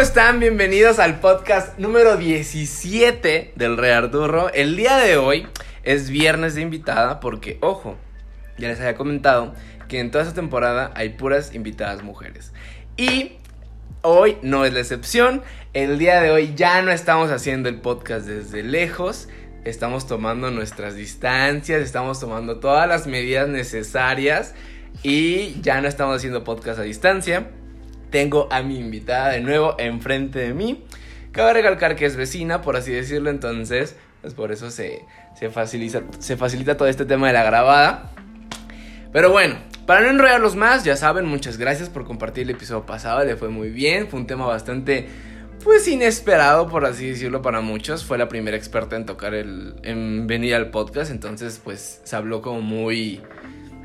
¿cómo están? Bienvenidos al podcast número 17 del Rey Arturo. El día de hoy es viernes de invitada porque, ojo, ya les había comentado que en toda esta temporada hay puras invitadas mujeres. Y hoy no es la excepción. El día de hoy ya no estamos haciendo el podcast desde lejos. Estamos tomando nuestras distancias, estamos tomando todas las medidas necesarias y ya no estamos haciendo podcast a distancia tengo a mi invitada de nuevo enfrente de mí. Cabe recalcar que es vecina, por así decirlo, entonces, pues por eso se, facilita, se facilita todo este tema de la grabada. Pero bueno, para no enrollarlos más, ya saben, muchas gracias por compartir el episodio pasado, le fue muy bien, fue un tema bastante, pues inesperado, por así decirlo, para muchos. Fue la primera experta en tocar el, en venir al podcast, entonces pues se habló como muy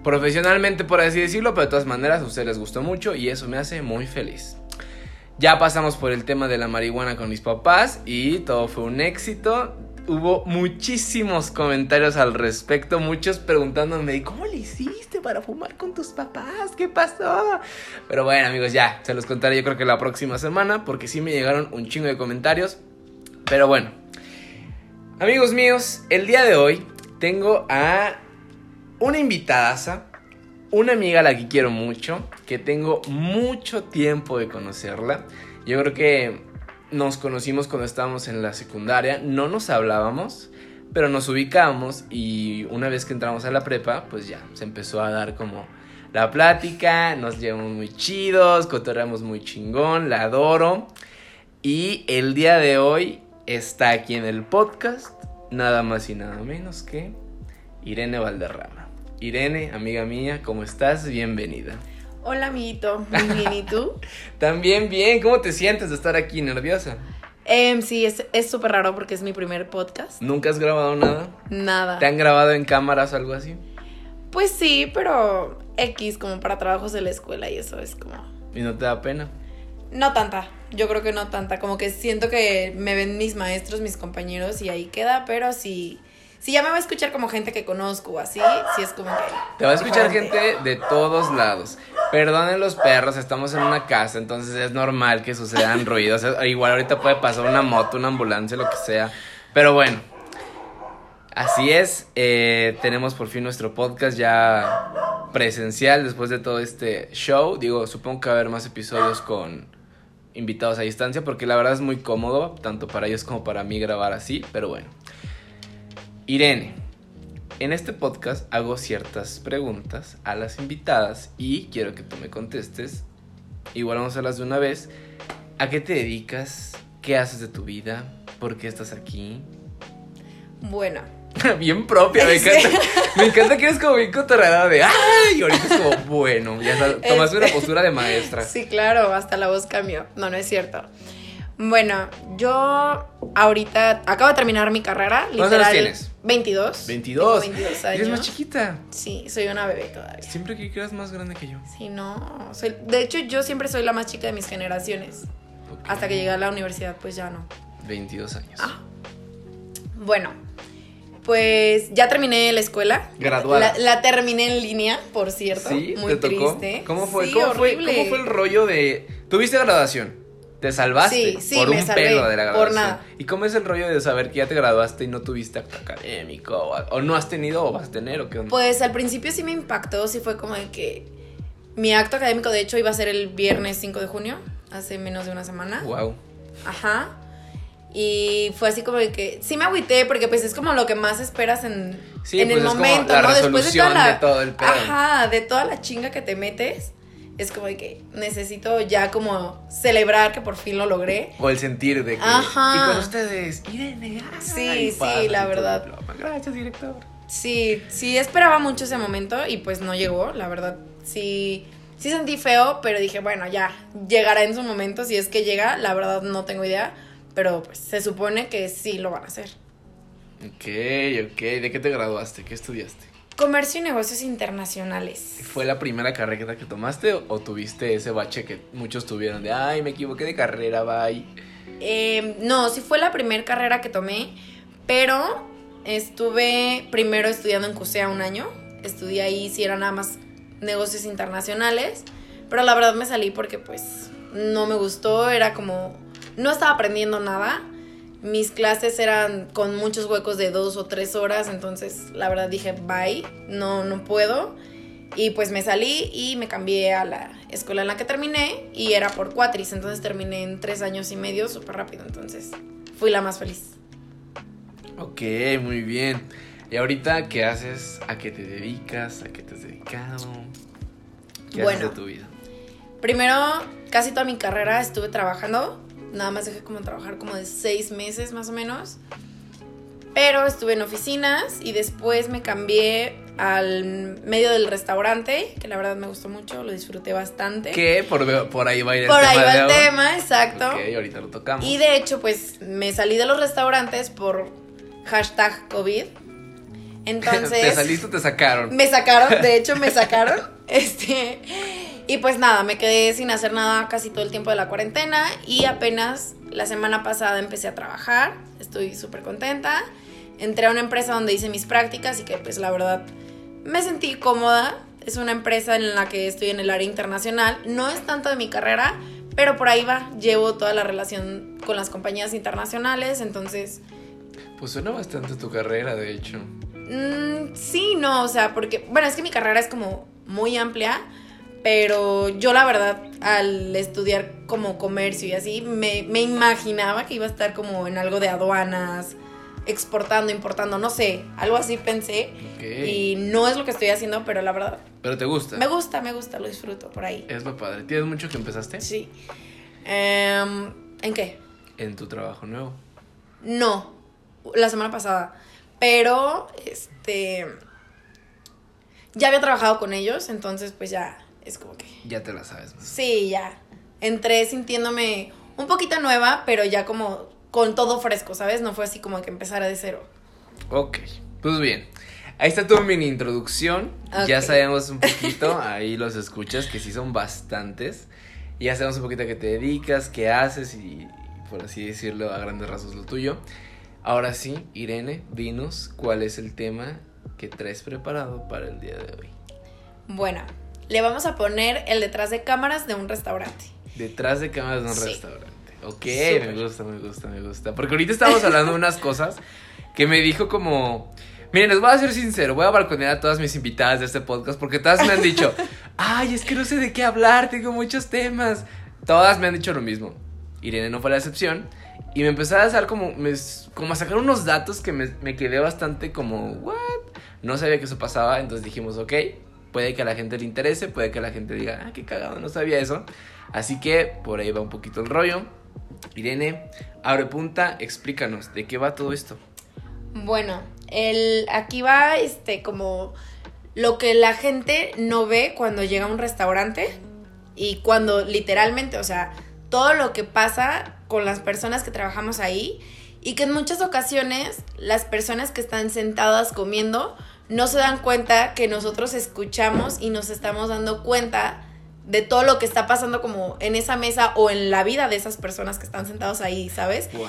profesionalmente, por así decirlo, pero de todas maneras a ustedes les gustó mucho y eso me hace muy feliz. Ya pasamos por el tema de la marihuana con mis papás y todo fue un éxito. Hubo muchísimos comentarios al respecto, muchos preguntándome, ¿cómo le hiciste para fumar con tus papás? ¿Qué pasó? Pero bueno, amigos, ya, se los contaré yo creo que la próxima semana, porque sí me llegaron un chingo de comentarios. Pero bueno, amigos míos, el día de hoy tengo a una invitada, una amiga a la que quiero mucho, que tengo mucho tiempo de conocerla. Yo creo que nos conocimos cuando estábamos en la secundaria, no nos hablábamos, pero nos ubicamos y una vez que entramos a la prepa, pues ya, se empezó a dar como la plática, nos llevamos muy chidos, cotorreamos muy chingón, la adoro. Y el día de hoy está aquí en el podcast, nada más y nada menos que Irene Valderrama. Irene, amiga mía, ¿cómo estás? Bienvenida. Hola, amiguito. Muy bien, ¿y tú? También bien. ¿Cómo te sientes de estar aquí? ¿Nerviosa? Eh, sí, es súper raro porque es mi primer podcast. ¿Nunca has grabado nada? Nada. ¿Te han grabado en cámaras o algo así? Pues sí, pero X, como para trabajos de la escuela y eso es como... ¿Y no te da pena? No tanta, yo creo que no tanta, como que siento que me ven mis maestros, mis compañeros y ahí queda, pero sí si ya me va a escuchar como gente que conozco o así, sí es como que. Te va a escuchar gente de todos lados. Perdonen los perros, estamos en una casa, entonces es normal que sucedan ruidos. Igual ahorita puede pasar una moto, una ambulancia, lo que sea. Pero bueno, así es. Eh, tenemos por fin nuestro podcast ya presencial después de todo este show. Digo, supongo que va a haber más episodios con invitados a distancia porque la verdad es muy cómodo, tanto para ellos como para mí grabar así. Pero bueno. Irene, en este podcast hago ciertas preguntas a las invitadas y quiero que tú me contestes. Igual vamos a hacerlas de una vez. ¿A qué te dedicas? ¿Qué haces de tu vida? ¿Por qué estás aquí? Bueno. bien propia, me encanta. Me encanta que eres como bien cotorreada de ¡ay! Y ahorita es como, bueno, ya tomas una este, postura de maestra. Sí, claro, hasta la voz cambió. No, no es cierto. Bueno, yo ahorita acabo de terminar mi carrera. ¿Cuántos años tienes? 22. 22. 22 años. Eres más chiquita. Sí, soy una bebé todavía. Siempre que eras más grande que yo. Sí, no. Soy, de hecho, yo siempre soy la más chica de mis generaciones. Hasta que llegué a la universidad, pues ya no. 22 años. Ah. Bueno, pues ya terminé la escuela. Graduada. La, terminé en línea, por cierto. Sí, muy ¿te tocó? triste. ¿Cómo fue? ¿Cómo, fue ¿Cómo fue el rollo de. ¿Tuviste graduación? Te salvaste por un pelo de la graduación. Por nada. ¿Y cómo es el rollo de saber que ya te graduaste y no tuviste acto académico? O, no has tenido o vas a tener o qué onda? Pues al principio sí me impactó, sí fue como de que mi acto académico de hecho iba a ser el viernes 5 de junio, hace menos de una semana. Wow. Ajá. Y fue así como de que sí me agüité porque pues es como lo que más esperas en, en el pues momento, ¿no? Después de, toda la, de todo el pedo. Ajá, de toda la chinga que te metes es como de que necesito ya como celebrar que por fin lo logré. O el sentir de que... Ajá. Y con ustedes, Irene. sí, sí, la verdad. Gracias, director. Sí, sí, esperaba mucho ese momento y pues no llegó, la verdad. Sí, sí sentí feo, pero dije, bueno, ya, llegará en su momento. Si es que llega, la verdad no tengo idea, pero pues se supone que sí lo van a hacer. Ok, ok. ¿De qué te graduaste? ¿Qué estudiaste? Comercio y negocios internacionales. ¿Fue la primera carrera que tomaste o, tuviste ese bache que muchos tuvieron de, ay, me equivoqué de carrera, bye? Eh, no, sí fue la primera carrera que tomé, pero estuve primero estudiando en CUSEA un año. Estudié ahí, si era nada más negocios internacionales, pero la verdad me salí porque pues no me gustó, era como No estaba aprendiendo nada. Mis clases eran con muchos huecos de dos o tres horas, entonces la verdad dije, bye, no, no puedo. Y pues me salí y me cambié a la escuela en la que terminé y era por cuatris, entonces terminé en tres años y medio súper rápido, entonces fui la más feliz. Ok, muy bien. ¿Y ahorita qué haces? ¿A qué te dedicas? ¿A qué te has dedicado? ¿Qué haces Bueno. de tu vida? Primero, casi toda mi carrera estuve trabajando. Nada más dejé como trabajar como de seis meses más o menos. Pero estuve en oficinas y después me cambié al medio del restaurante, que la verdad me gustó mucho, lo disfruté bastante. ¿Qué? Por, por ahí va a ir el Por tema ahí de va el tema, exacto. Ok, ahorita lo tocamos. Y de hecho, pues me salí de los restaurantes por hashtag COVID. Entonces. ¿Te saliste o te sacaron? Me sacaron, de hecho me sacaron. Este. Y pues nada, me quedé sin hacer nada casi todo el tiempo de la cuarentena. Y apenas la semana pasada empecé a trabajar. Estoy súper contenta. Entré a una empresa donde hice mis prácticas y que pues la verdad me sentí cómoda. Es una empresa en la que estoy en el área internacional. No es tanto de mi carrera, pero por ahí va. Llevo toda la relación con las compañías internacionales. Entonces, Pues suena bastante tu carrera, de hecho. Mm, sí, no, o sea, porque, bueno, es que mi carrera es como muy amplia, pero yo la verdad, al estudiar como comercio y así, me, me imaginaba que iba a estar como en algo de aduanas, exportando, importando, no sé, algo así pensé. Ok. Y no es lo que estoy haciendo, pero la verdad, Pero te gusta. me gusta, me gusta, lo disfruto por ahí. Es lo padre. ¿Tienes mucho que empezaste? Sí. Em, ¿En qué? En tu trabajo nuevo. No, la semana pasada. Pero, este. Ya había trabajado con ellos, entonces, pues ya es como que. Ya te la sabes más. Sí, ya. Entré sintiéndome un poquito nueva, pero ya como con todo fresco, ¿sabes? No fue así como que empezara de cero. Ok, pues bien. Ahí está tu mini introducción. Ya sabemos un poquito, ahí los escuchas, que sí son bastantes. Ya sabemos un poquito a qué te dedicas, qué haces y, por así decirlo, a grandes rasgos lo tuyo. Ahora sí, Irene, dinos cuál es el tema que traes preparado para el día de hoy. Bueno, le vamos a poner el detrás de cámaras de un restaurante. Detrás de cámaras de un Sí. restaurante. Ok, me gusta, me gusta, me gusta. Porque ahorita estamos hablando de unas cosas que me dijo como... Miren, les voy a ser sincero, voy a balconear a todas mis invitadas de este podcast porque todas me han dicho, ay, es que no sé de qué hablar, tengo muchos temas. Todas me han dicho lo mismo. Irene no fue la excepción. Y me empezó a dar como, me- como a sacar unos datos que me, me quedé bastante como, ¿what? No sabía que eso pasaba, entonces dijimos, ok, puede que a la gente le interese, puede que la gente diga, ah, qué cagado, no sabía eso. Así que por ahí va un poquito el rollo. Irene, abre punta, explícanos, ¿de qué va todo esto? Bueno, el, aquí va este como lo que la gente no ve cuando llega a un restaurante y cuando literalmente, o sea, todo lo que pasa con las personas que trabajamos ahí y que en muchas ocasiones las personas que están sentadas comiendo no se dan cuenta que nosotros escuchamos y nos estamos dando cuenta de todo lo que está pasando como en esa mesa o en la vida de esas personas que están sentados ahí, ¿sabes? Wow.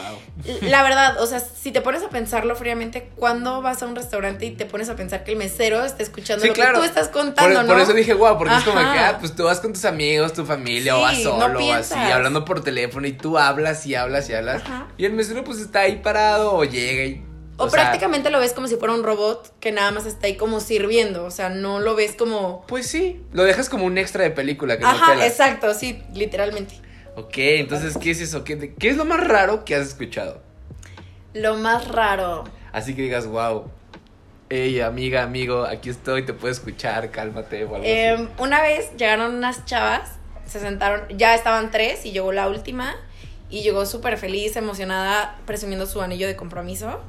La verdad, o sea, si te pones a pensarlo fríamente, ¿cuándo vas a un restaurante y te pones a pensar que el mesero está escuchando Sí, lo claro. que tú estás Por, contando, no? por eso dije, wow, porque es como que, ah, pues tú vas con tus amigos, tu familia, o vas no solo, o así, hablando por teléfono, y tú hablas y hablas y hablas. Ajá. Y el mesero, pues está ahí parado, o llega y. O, sea, prácticamente lo ves como si fuera un robot que nada más está ahí como sirviendo, o sea, no lo ves como... Pues sí, lo dejas como un extra de película que Ajá, exacto, sí, literalmente. Ok, entonces, ¿qué es eso? ¿Qué, ¿Qué es lo más raro que has escuchado? Lo más raro. Así que digas, wow. Ey, amiga, amigo, aquí estoy, te puedo escuchar, cálmate o algo así. Em, una vez llegaron unas chavas, se sentaron, ya estaban tres y llegó la última y llegó súper feliz, emocionada, presumiendo su anillo de compromiso.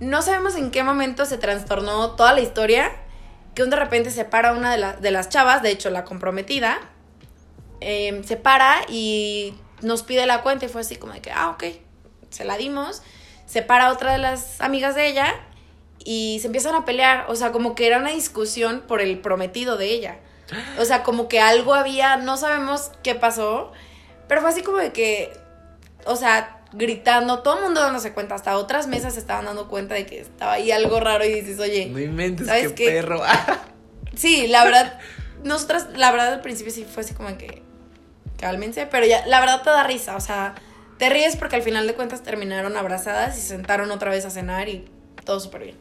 No sabemos en qué momento se trastornó toda la historia, que un de repente se para una de, de las chavas, de hecho la comprometida, em, se para y nos pide la cuenta y fue así como de que, ah, ok, se la dimos. Se para otra de las amigas de ella y se empiezan a pelear, o sea, como que era una discusión por el prometido de ella. O sea, como que algo había, no sabemos qué pasó, pero fue así como de que, o sea, gritando, todo el mundo dándose cuenta, hasta otras mesas se estaban dando cuenta de que estaba ahí algo raro y dices, oye, no inventes, ¿sabes qué, qué? perro. sí, la verdad, nosotras, la verdad al principio sí fue así como que, cálmense, pero ya, la verdad te da risa, o sea, te ríes porque al final de cuentas terminaron abrazadas y se sentaron otra vez a cenar y todo súper bien.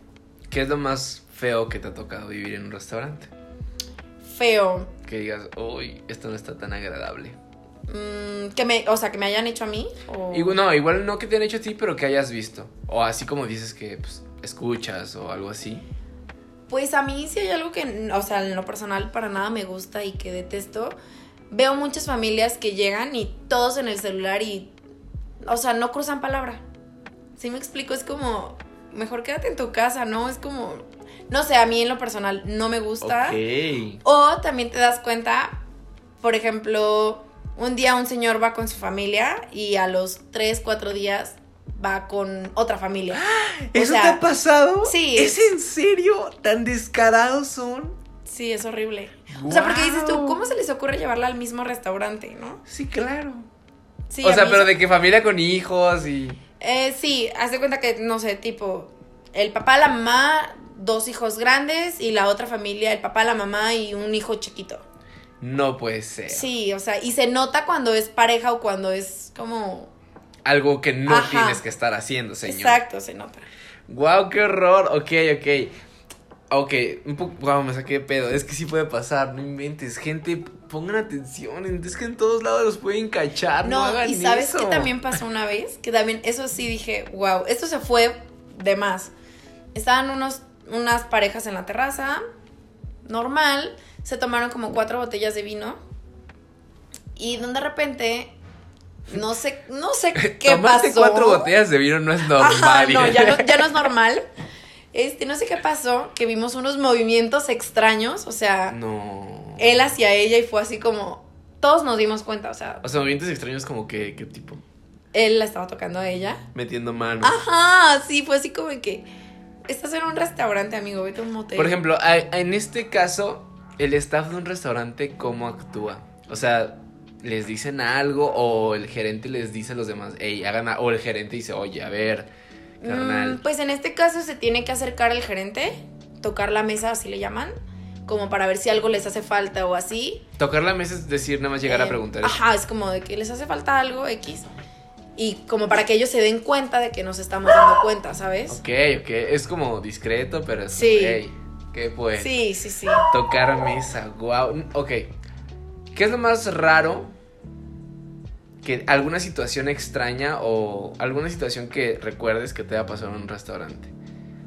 ¿Qué es lo más feo que te ha tocado vivir en un restaurante? Feo. Que digas, uy, esto no está tan agradable. Mm, que me, o sea, que me hayan hecho a mí. O... Igual- no, igual no que te han hecho a ti, pero que hayas visto. O así como dices que pues, escuchas o algo así. Pues a mí sí hay algo que, o sea, en lo personal para nada me gusta y que detesto. Veo muchas familias que llegan y todos en el celular y, o sea, no cruzan palabra. ¿Sí me explico? Es como, mejor quédate en tu casa, ¿no? Es como, no sé, a mí en lo personal no me gusta. Ok. O también te das cuenta, por ejemplo, un día un señor va con su familia y a los 3, 4 días va con otra familia. O ¿Eso sea, te ha pasado? sí. ¿Es en serio? ¿Tan descarados son? Sí, es horrible. O sea, porque dices tú. ¿cómo se les ocurre llevarla al mismo restaurante, no? Sí, claro. Sí, o sea, mí pero de que familia con hijos y... Eh, sí, haz de cuenta que, no sé, tipo, el papá, la mamá, dos hijos grandes y la otra familia, el papá, la mamá y un hijo chiquito. No puede ser. Sí, o sea, y se nota cuando es pareja o cuando es como... Algo que no Ajá. tienes que estar haciendo, señor. Exacto, se nota. Wow, qué horror. Ok, ok. Ok, un poco. Wow, me saqué de pedo. Es que sí puede pasar, no inventes. Gente, pongan atención. Es que en todos lados los pueden cachar. No, No, hagan y sabes que también pasó una vez, que también eso sí dije, wow, esto se fue de más. Estaban unos, unas parejas en la terraza, normal, se tomaron como cuatro botellas de vino y de repente, no sé, no sé qué Tomarte pasó. cuatro botellas de vino no es normal. Ajá, no, ya no, ya no es normal. Este, no sé qué pasó, que vimos unos movimientos extraños, o sea, No. él hacia ella y fue así como, todos nos dimos cuenta, o sea, O sea, movimientos extraños como que, ¿qué tipo? él la estaba tocando a ella. Metiendo manos. Ajá, sí, fue así como que estás en un restaurante, amigo, vete a un motel. Por ejemplo, en este caso, el staff de un restaurante, ¿cómo actúa? O sea, ¿les dicen algo o el gerente les dice a los demás, hey, hagan, a-", o el gerente dice, oye, a ver, carnal. Mm, pues en este caso se tiene que acercar al gerente, tocar la mesa, así le llaman, como para ver si algo les hace falta o así. Tocar la mesa es decir, nada más llegar a Eh, preguntar. Ajá, es como de que les hace falta algo X. Y como para que ellos se den cuenta de que nos estamos dando cuenta, ¿sabes? Ok, ok, es como discreto, pero es Sí. hey, ¿qué pues? Sí, sí, sí. Tocar mesa, wow. Ok, ¿qué es lo más raro? Que alguna situación extraña o alguna situación que recuerdes que te haya pasado en un restaurante.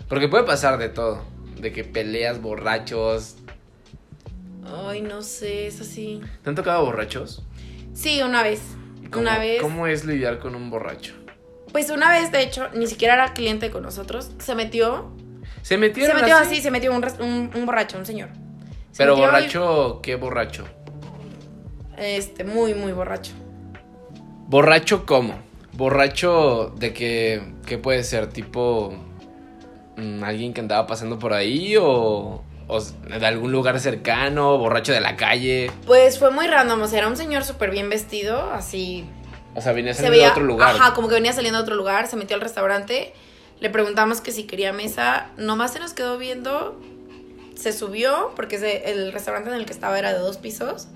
Porque puede pasar de todo. De que peleas borrachos. Ay, no sé, es así. ¿Te han tocado borrachos? Sí, una vez. ¿Y cómo- Una vez. ¿Cómo es lidiar con un borracho? Pues una vez, de hecho, ni siquiera era cliente con nosotros. Se metió. ¿Se metieron Se metió así? así, se metió un, un, un borracho, un señor. Se Pero y- borracho, ¿qué borracho? Este, muy, muy borracho. ¿Borracho cómo? ¿Borracho de que, qué puede ser? ¿Tipo mm, alguien que andaba pasando por ahí o, o de algún lugar cercano? ¿Borracho de la calle? Pues fue muy random, o sea, era un señor súper bien vestido, así. O sea, venía Se saliendo veía. de otro lugar. Ajá, como que venía saliendo de otro lugar, se metió al restaurante. Le preguntamos que si quería mesa. Nomás se nos quedó viendo. Se subió, porque se- el restaurante en el que estaba era de dos pisos.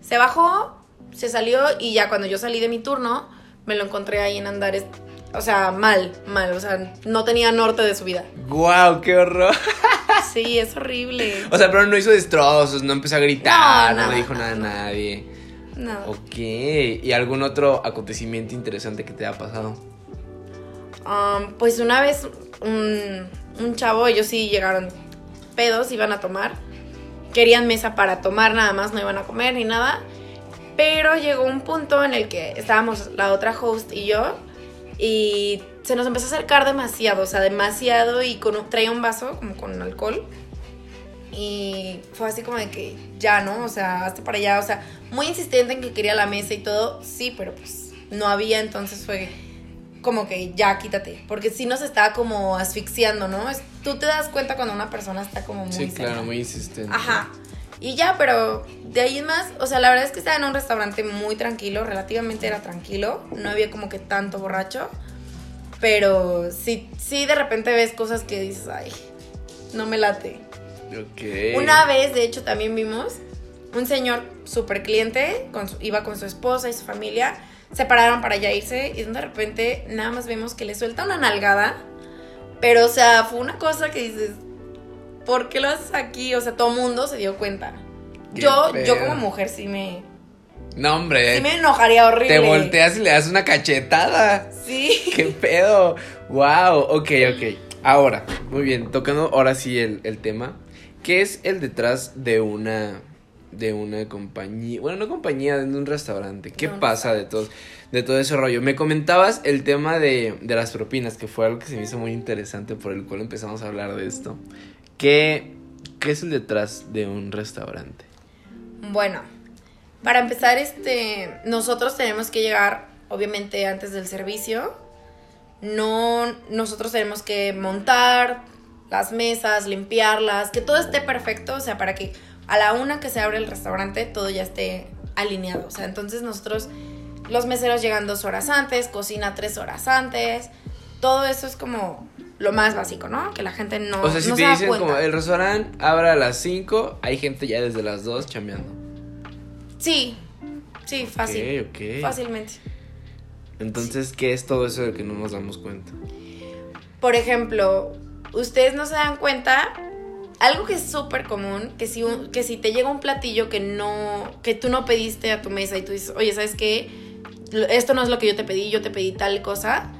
Se bajó, se salió y ya cuando yo salí de mi turno, me lo encontré ahí en Andares. O sea, mal, mal. O sea, no tenía norte de su vida. ¡Guau, qué horror! Sí, es horrible. O sea, pero no hizo destrozos, no empezó a gritar, No, le dijo nada a nadie. No. Ok. ¿Y algún otro acontecimiento interesante que te haya pasado? Pues una vez un, un chavo, ellos sí llegaron pedos, iban a tomar. Querían mesa para tomar nada más, no iban a comer ni nada. Pero llegó un punto en el que estábamos la otra host y yo y se nos empezó a acercar demasiado, o sea, demasiado y con traía un vaso como con alcohol. Y fue así como de que ya, ¿no? O sea, hasta para allá, o sea, muy insistente en que quería la mesa y todo, sí, pero pues no había, entonces fue como que ya quítate, porque si nos estaba como asfixiando, ¿no? Es- tú te das cuenta cuando una persona está como muy Sí, cerca. claro, muy insistente. Ajá. Y ya, pero de ahí en más, o sea, la verdad es que estaba en un restaurante muy tranquilo, relativamente era tranquilo, no había como que tanto borracho, pero sí, sí de repente ves cosas que dices, ay, no me late. Ok. Una vez, de hecho, también vimos un señor súper cliente, con su- iba con su esposa y su familia, se pararon para ya irse y de repente nada más vemos que le suelta una nalgada. Pero, o sea, fue una cosa que dices, ¿por qué lo haces aquí? O sea, todo el mundo se dio cuenta. Qué Yo, yo como mujer sí me, No, hombre. sí me enojaría horrible. te volteas y le das una cachetada. Sí. ¿Qué pedo? Wow, ok, ok. Ahora, muy bien, tocando ahora sí el, el tema. ¿Qué es el detrás de una de una compañía? Bueno, no compañía, de un restaurante. ¿Qué pasa de todo, de todo ese rollo? Me comentabas el tema de, de las propinas, que fue algo que se me hizo muy interesante, por el cual empezamos a hablar de esto. ¿Qué, qué es el detrás de un restaurante? Bueno, para empezar, este, nosotros tenemos que llegar, obviamente, antes del servicio. No, nosotros tenemos que montar las mesas, limpiarlas, que todo esté perfecto, o sea, para que a la una que se abre el restaurante todo ya esté alineado. O sea, entonces nosotros, los meseros llegan dos horas antes, cocina tres horas antes, todo eso es como lo más básico, ¿no? Que la gente no, o sea, si no te se dicen como el restaurante abre a las 5, hay gente ya desde las 2 chambeando. Sí, sí, fácil. Ok, ok. Fácilmente. Entonces, ¿qué es todo eso de que no nos damos cuenta? Por ejemplo, ustedes no se dan cuenta, algo que es súper común, que si, un- que si te llega un platillo que no, que tú no pediste a tu mesa y tú dices, oye, ¿sabes qué? Esto no es lo que yo te pedí, yo te pedí tal cosa.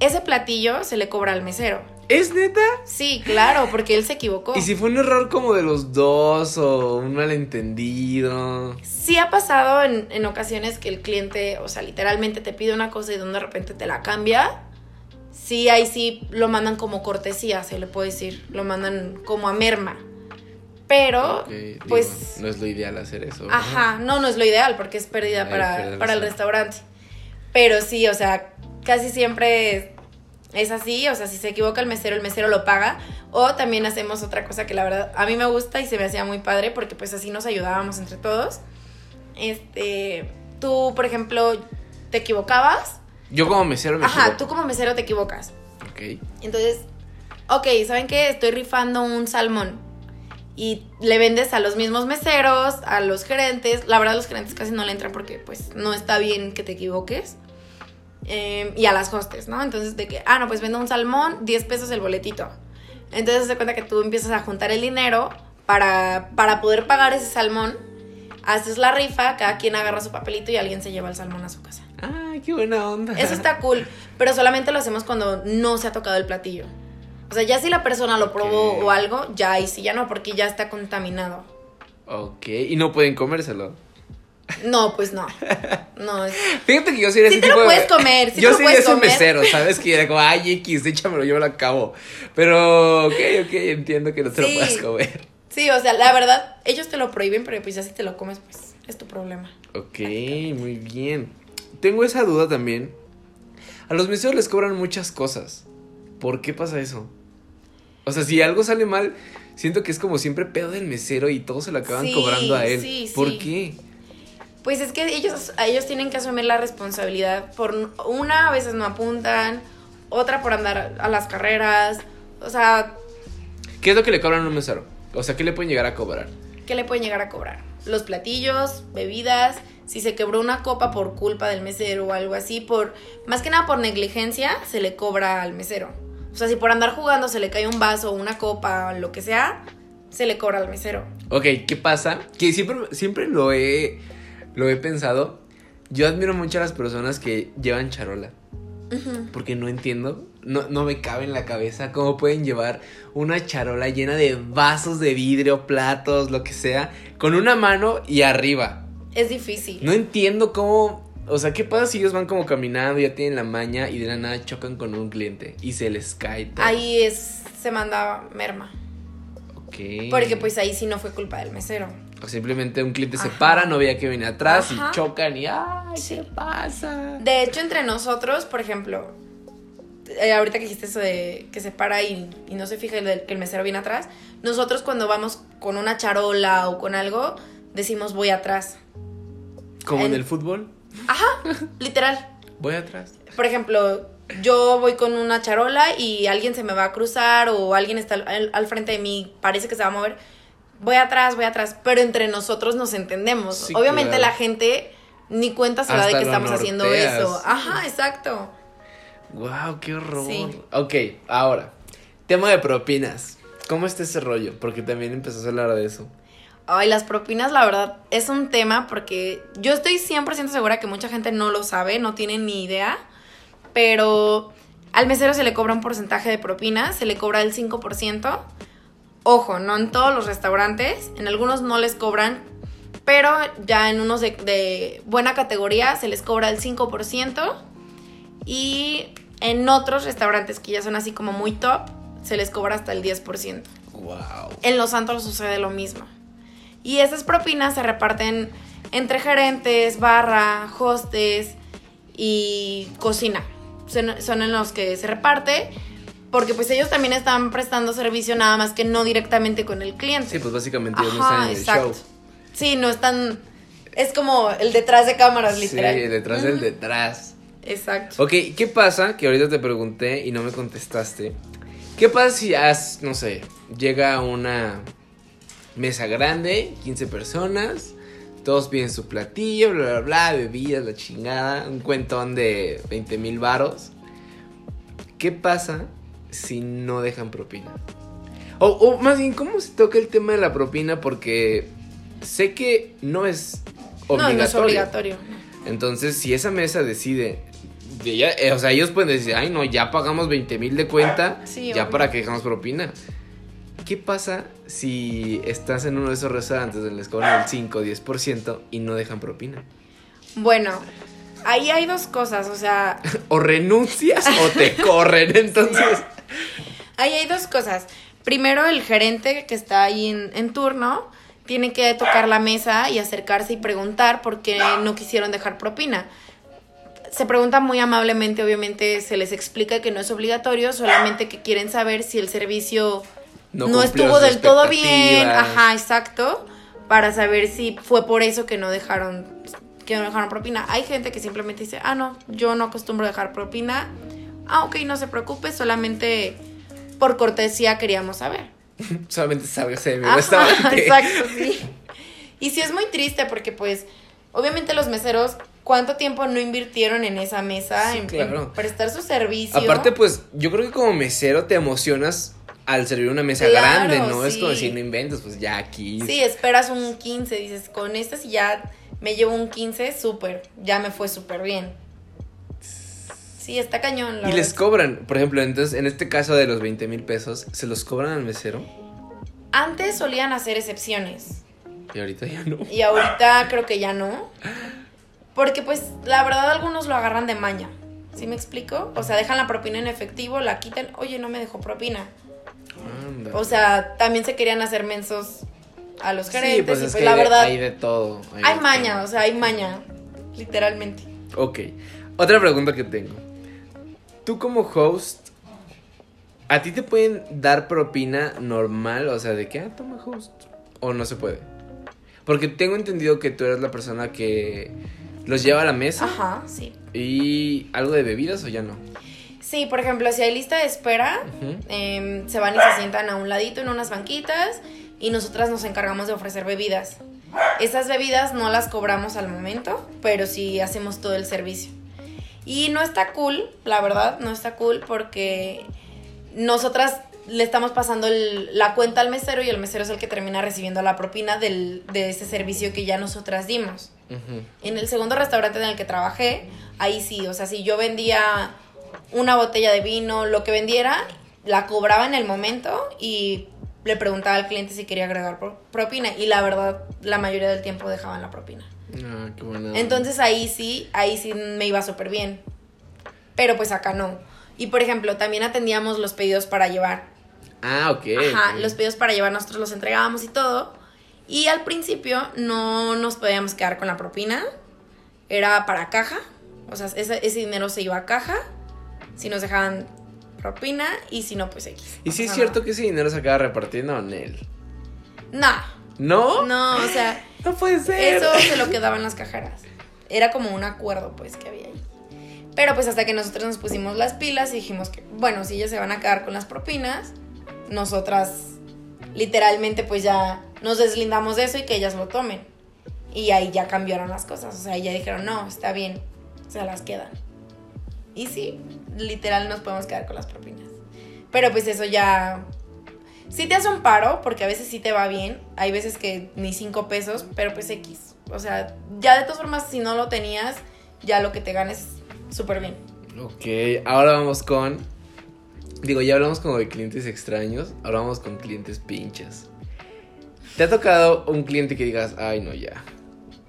Ese platillo se le cobra al mesero. ¿Es neta? Sí, claro, porque él se equivocó. ¿Y si fue un error como de los dos o un malentendido? Sí ha pasado en, en ocasiones que el cliente, o sea, literalmente te pide una cosa y de repente te la cambia. Sí, ahí sí lo mandan como cortesía, se le puede decir. Lo mandan como a merma. Pero, digo, pues, no es lo ideal hacer eso. ajá, no, no es lo ideal porque es pérdida Ay, para, pérdida para el restaurante. Pero sí, o sea, casi siempre es, es así. O sea, si se equivoca el mesero, el mesero lo paga. O también hacemos otra cosa que la verdad a mí me gusta y se me hacía muy padre porque pues así nos ayudábamos entre todos. Este, tú, por ejemplo, te equivocabas. Yo como mesero me Ajá, equivoco. tú como mesero te equivocas. Ok. Entonces, ok, ¿saben qué? Estoy rifando un salmón. Y le vendes a los mismos meseros, a los gerentes. La verdad, los gerentes casi no le entran porque, pues, no está bien que te equivoques. Eh, y a las hostes, ¿no? Entonces, de que, ah, no, pues vendo un salmón, 10 pesos el boletito. Entonces, se cuenta que tú empiezas a juntar el dinero para, para poder pagar ese salmón. Haces la rifa, cada quien agarra su papelito y alguien se lleva el salmón a su casa. Ay, qué buena onda. Eso está cool, pero solamente lo hacemos cuando no se ha tocado el platillo. O sea, ya si la persona lo probó o algo, ya ahí sí, ya no, porque ya está contaminado. Ok, y no pueden comérselo. No, pues no. No, es- Fíjate que yo sería Sí ese te lo tipo de- puedes comer, sí yo lo sería puedes ese comer. mesero, ¿sabes? Que era como, ay, X, échamelo, yo me lo acabo. Pero, ok, ok, entiendo que no te Sí. lo puedas comer. Sí, o sea, la verdad, ellos te lo prohíben, pero pues ya si te lo comes, pues es tu problema. Ok, muy bien. Tengo esa duda también. A los meseros les cobran muchas cosas. ¿Por qué pasa eso? O sea, si algo sale mal, siento que es como siempre pedo del mesero y todos se lo acaban Sí, cobrando a él. sí, ¿Por sí. qué? Pues es que ellos, ellos tienen que asumir la responsabilidad. Por una, a veces no apuntan, otra por andar a las carreras. O sea, ¿Qué es lo que le cobran a un mesero? O sea, ¿qué le pueden llegar a cobrar? ¿qué le pueden llegar a cobrar? Los platillos, bebidas, si se quebró una copa por culpa del mesero o algo así, por más que nada por negligencia, se le cobra al mesero. O sea, si por andar jugando se le cae un vaso, una copa, lo que sea, se le cobra al mesero. Ok, ¿qué pasa? Que siempre, siempre lo he, lo he pensado. Yo admiro mucho a las personas que llevan charola. Porque no entiendo, no, no me cabe en la cabeza cómo pueden llevar una charola llena de vasos de vidrio, platos, lo que sea, con una mano y arriba. Es difícil. No entiendo cómo, o sea, ¿qué pasa si ellos van como caminando, ya tienen la maña y de la nada chocan con un cliente y se les cae todo? Ahí es, se manda merma. Ok. Porque pues ahí sí no fue culpa del mesero. O simplemente un cliente se para, no veía que venía atrás Ajá. y chocan y ¡ay, Sí. qué pasa! De hecho, entre nosotros, por ejemplo, eh, ahorita que dijiste eso de que se para y, y no se fija el, que el mesero viene atrás, nosotros cuando vamos con una charola o con algo, decimos voy atrás. Como en En- el fútbol, Literal. voy atrás. Por ejemplo, yo voy con una charola y alguien se me va a cruzar o alguien está al, al frente de mí, parece que se va a mover. Voy atrás, voy atrás, pero entre nosotros nos entendemos. Sí, Obviamente claro. la gente ni cuenta se da de que estamos haciendo eso. Ajá, exacto. Wow, qué horror. Sí. Ok, ahora, tema de propinas. ¿Cómo está ese rollo? Porque también empezó a hablar de eso. Ay, las propinas, la verdad, es un tema porque yo estoy 100% segura que mucha gente no lo sabe, no tiene ni idea, pero al mesero se le cobra un porcentaje de propina, se le cobra el 5%. Ojo, no en todos los restaurantes, en algunos no les cobran, pero ya en unos de, de buena categoría se les cobra el 5%. Y en otros restaurantes que ya son así como muy top, se les cobra hasta el 10%. Wow. En Los Santos sucede lo mismo. Y esas propinas se reparten entre gerentes, barra, hostes y cocina. Son, son en los que se reparte porque pues ellos también están prestando servicio nada más que no directamente con el cliente. Sí, pues básicamente ellos no están en el exacto. show. Sí, no están... Es como el detrás de cámaras, literal. Sí, detrás del detrás. Exacto. Ok, ¿qué pasa? Que ahorita te pregunté y no me contestaste. ¿Qué pasa si has, no sé, llega una mesa grande, 15 personas, todos piden su platillo, bla, bla, bla, bebidas, la chingada, un cuentón de 20 mil varos? ¿Qué pasa si no dejan propina? O, o más bien, ¿cómo se toca el tema de la propina? Porque sé que no es obligatorio. No, no es obligatorio. Entonces, si esa mesa decide, de eh, o sea, ellos pueden decir, ay, no, ya pagamos 20 mil de cuenta, Sí, ya obvio. para que dejamos propina. ¿Qué pasa si estás en uno de esos restaurantes donde les cobran el 5 o 10% y no dejan propina? Bueno, ahí hay dos cosas, o sea, O renuncias o te corren, entonces. Ahí hay dos cosas. Primero, el gerente que está ahí en, en turno tiene que tocar la mesa y acercarse y preguntar por qué no quisieron dejar propina. Se pregunta muy amablemente, obviamente se les explica que no es obligatorio, solamente que quieren saber si el servicio No estuvo del todo bien. Ajá, exacto. Para saber si fue por eso que no dejaron que no dejaron propina. Hay gente que simplemente dice, ah, no, yo no acostumbro dejar propina. Ah, ok, no se preocupe, solamente por cortesía queríamos saber. Solamente sálgase de mi restaurante. exacto, sí. Y sí es muy triste porque pues, obviamente los meseros, ¿cuánto tiempo no invirtieron en esa mesa? Sí, en, claro. en prestar su servicio. Aparte, pues, yo creo que como mesero te emocionas al servir una mesa Claro, grande, ¿no? Es como decir, no inventes, pues ya aquí. Sí, esperas un 15, dices, con esta si ya me llevo un 15, súper, ya me fue súper bien. Sí, está cañón. La Y les cobran, por ejemplo, entonces en este caso de los 20 mil pesos, ¿se los cobran al mesero? Antes solían hacer excepciones Y ahorita ya no. y ahorita creo que ya no. Porque pues la verdad algunos lo agarran de maña. ¿Sí me explico? O sea, dejan la propina en efectivo, la quitan, oye, no me dejó propina. O sea, también se querían hacer mensos a los gerentes sí, pues y es pues que la hay de- verdad hay de todo. hay de maña, todo. o sea, hay maña, literalmente. Ok. Otra pregunta que tengo. Tú como host, ¿a ti te pueden dar propina normal? O sea, de que, ah, toma host. ¿O no se puede? Porque tengo entendido que tú eres la persona que los lleva a la mesa. Ajá, sí. ¿Y algo de bebidas o ya no? Sí, por ejemplo, si hay lista de espera, em, se van y se sientan a un ladito en unas banquitas y nosotras nos encargamos de ofrecer bebidas. Esas bebidas no las cobramos al momento, pero sí hacemos todo el servicio. Y no está cool, la verdad, no está cool porque nosotras le estamos pasando el- la cuenta al mesero y el mesero es el que termina recibiendo la propina del, de ese servicio que ya nosotras dimos. En el segundo restaurante en el que trabajé, ahí sí, o sea, si yo vendía una botella de vino, lo que vendiera, la cobraba en el momento y le preguntaba al cliente si quería agregar pro- propina. Y la verdad, la mayoría del tiempo dejaban la propina. Ah, qué buena. Entonces ahí sí, ahí sí me iba súper bien. Pero pues acá no. Y por ejemplo, también atendíamos los pedidos para llevar. Ah, ok. Ajá, los pedidos para llevar nosotros los entregábamos y todo. Y al principio no nos podíamos quedar con la propina. Era para caja. O sea, ese, ese dinero se iba a caja. Si nos dejaban propina y si no, pues X. ¿Y si es cierto que ese dinero se acaba repartiendo en él? No, ¿No? no, o sea, No puede ser. eso se lo quedaban las cajeras. Era como un acuerdo, pues, que había ahí. Pero pues hasta que nosotros nos pusimos las pilas y dijimos que, bueno, si ellas se van a quedar con las propinas, nosotras literalmente pues ya nos deslindamos de eso y que ellas lo tomen. Y ahí ya cambiaron las cosas. O sea, ya dijeron, no, está bien, se las quedan. Y sí, literal nos podemos quedar con las propinas. Pero pues eso ya... Sí te hace un paro, porque a veces sí te va bien. Hay veces que ni cinco pesos, pero pues X. O sea, ya de todas formas, si no lo tenías, ya lo que te ganes súper bien. Ok, ahora vamos con. Digo, ya hablamos como de clientes extraños, ahora vamos con clientes pinches. ¿Te ha tocado un cliente que digas, ay no, ya?